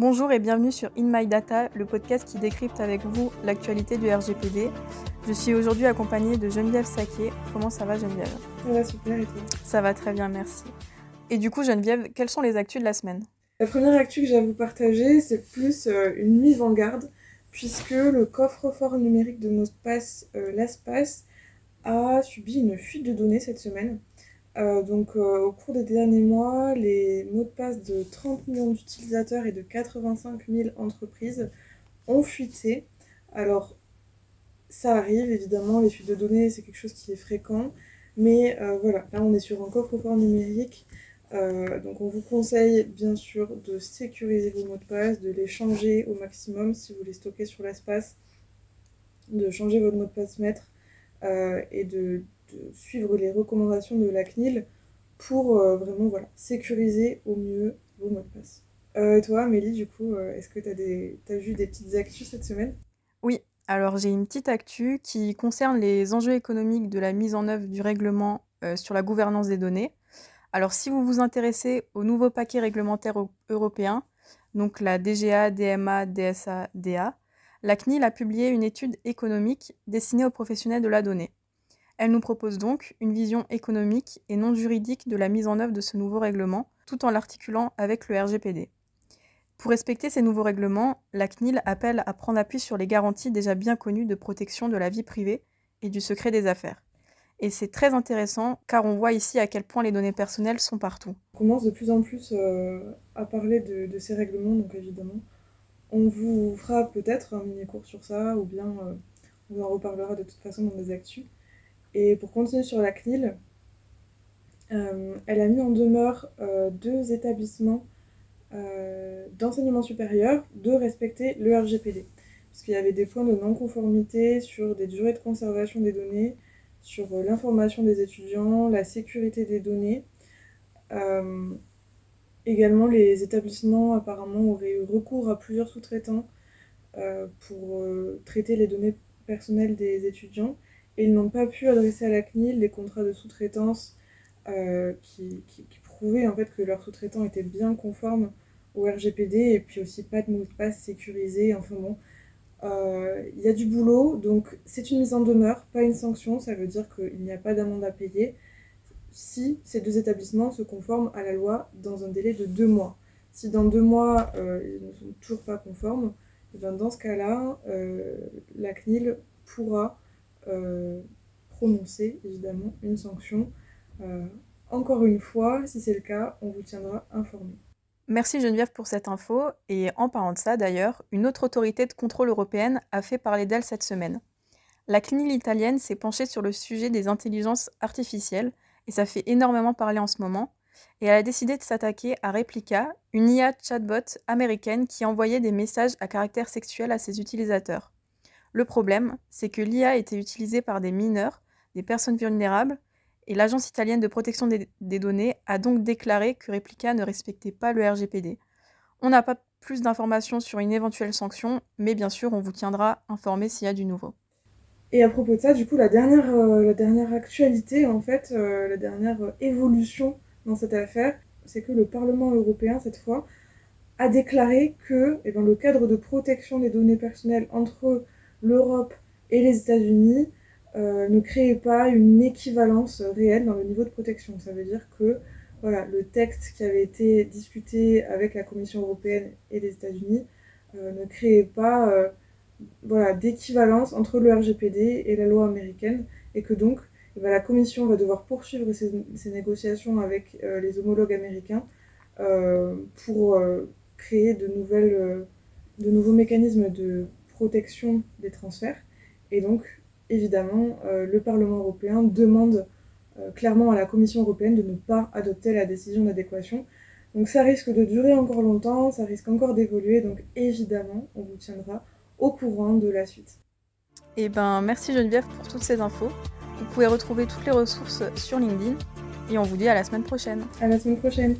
Bonjour et bienvenue sur In My Data, le podcast qui décrypte avec vous l'actualité du RGPD. Je suis aujourd'hui accompagnée de Geneviève Saquet. Comment ça va Geneviève? Ça va super et toi? Ça va très bien, merci. Et du coup Geneviève, quelles sont les actus de la semaine? La première actu que j'ai à vous partager, c'est plus euh, une mise en garde, puisque le coffre-fort numérique de mots de passe, euh, LastPass, a subi une fuite de données cette semaine. Euh, donc euh, au cours des derniers mois, les mots de passe de 30 millions d'utilisateurs et de 85 000 entreprises ont fuité. Alors ça arrive évidemment, les fuites de données c'est quelque chose qui est fréquent, mais euh, voilà, là on est sur un coffre-fort numérique. donc on vous conseille bien sûr de sécuriser vos mots de passe, de les changer au maximum si vous les stockez sur l'espace, de changer votre mot de passe maître et de suivre les recommandations de la CNIL pour euh, vraiment voilà, sécuriser au mieux vos mots de passe. Euh, et toi, Amélie, du coup, euh, est-ce que tu as, des... vu des petites actus cette semaine? Oui, alors j'ai une petite actu qui concerne les enjeux économiques de la mise en œuvre du règlement sur la gouvernance des données. Alors si vous vous intéressez au nouveau paquet réglementaire européen, donc la DGA, DMA, DSA, DA, la CNIL a publié une étude économique destinée aux professionnels de la donnée. Elle nous propose donc une vision économique et non juridique de la mise en œuvre de ce nouveau règlement, tout en l'articulant avec le RGPD. Pour respecter ces nouveaux règlements, la CNIL appelle à prendre appui sur les garanties déjà bien connues de protection de la vie privée et du secret des affaires. Et c'est très intéressant car on voit ici à quel point les données personnelles sont partout. On commence de plus en plus euh, à parler de, ces règlements, donc évidemment, on vous fera peut-être un mini-cours sur ça, ou bien euh, on en reparlera de toute façon dans des actus. Et pour continuer sur la CNIL, euh, elle a mis en demeure euh, deux établissements euh, d'enseignement supérieur de respecter le RGPD. Parce qu'il y avait des points de non-conformité sur des durées de conservation des données, sur l'information des étudiants, la sécurité des données. également, les établissements apparemment auraient eu recours à plusieurs sous-traitants pour traiter les données personnelles des étudiants ils n'ont pas pu adresser à la CNIL des contrats de sous-traitance euh, qui, prouvaient en fait que leurs sous-traitants étaient bien conformes au RGPD et puis aussi pas de mot de passe sécurisé. Enfin bon, euh, il y a du boulot, donc c'est une mise en demeure, pas une sanction. Ça veut dire qu'il n'y a pas d'amende à payer si ces deux établissements se conforment à la loi dans un délai de deux mois. Si dans deux mois euh, ils ne sont toujours pas conformes, eh dans ce cas-là, la CNIL pourra prononcer évidemment une sanction. Euh, encore une fois, si c'est le cas, on vous tiendra informé. Merci Geneviève pour cette info. Et en parlant de ça d'ailleurs, une autre autorité de contrôle européenne a fait parler d'elle cette semaine. La CNIL italienne s'est penchée sur le sujet des intelligences artificielles et ça fait énormément parler en ce moment. Et elle a décidé de s'attaquer à Replica, une IA chatbot américaine qui envoyait des messages à caractère sexuel à ses utilisateurs. Le problème, c'est que l'IA était utilisée par des mineurs, des personnes vulnérables, et l'Agence italienne de protection des, données a donc déclaré que Replica ne respectait pas le RGPD. On n'a pas plus d'informations sur une éventuelle sanction, mais bien sûr, on vous tiendra informé s'il y a du nouveau. Et à propos de ça, du coup, la dernière, euh, actualité, en fait, euh, la dernière euh, évolution dans cette affaire, c'est que le Parlement européen, cette fois, a déclaré que eh ben, le cadre de protection des données personnelles entre l'Europe et les États-Unis euh, ne créaient pas une équivalence réelle dans le niveau de protection. Ça veut dire que voilà, le texte qui avait été discuté avec la Commission européenne et les États-Unis euh, ne créait pas euh, voilà, d'équivalence entre le RGPD et la loi américaine et que donc eh ben, la Commission va devoir poursuivre ces, négociations avec les homologues américains pour créer de, nouvelles, de nouveaux mécanismes de protection des transferts. Et donc, évidemment, euh, le Parlement européen demande euh, clairement à la Commission européenne de ne pas adopter la décision d'adéquation. Donc ça risque de durer encore longtemps, ça risque encore d'évoluer, donc évidemment, on vous tiendra au courant de la suite. Et eh ben, merci Geneviève pour toutes ces infos. Vous pouvez retrouver toutes les ressources sur LinkedIn et on vous dit à la semaine prochaine. À la semaine prochaine.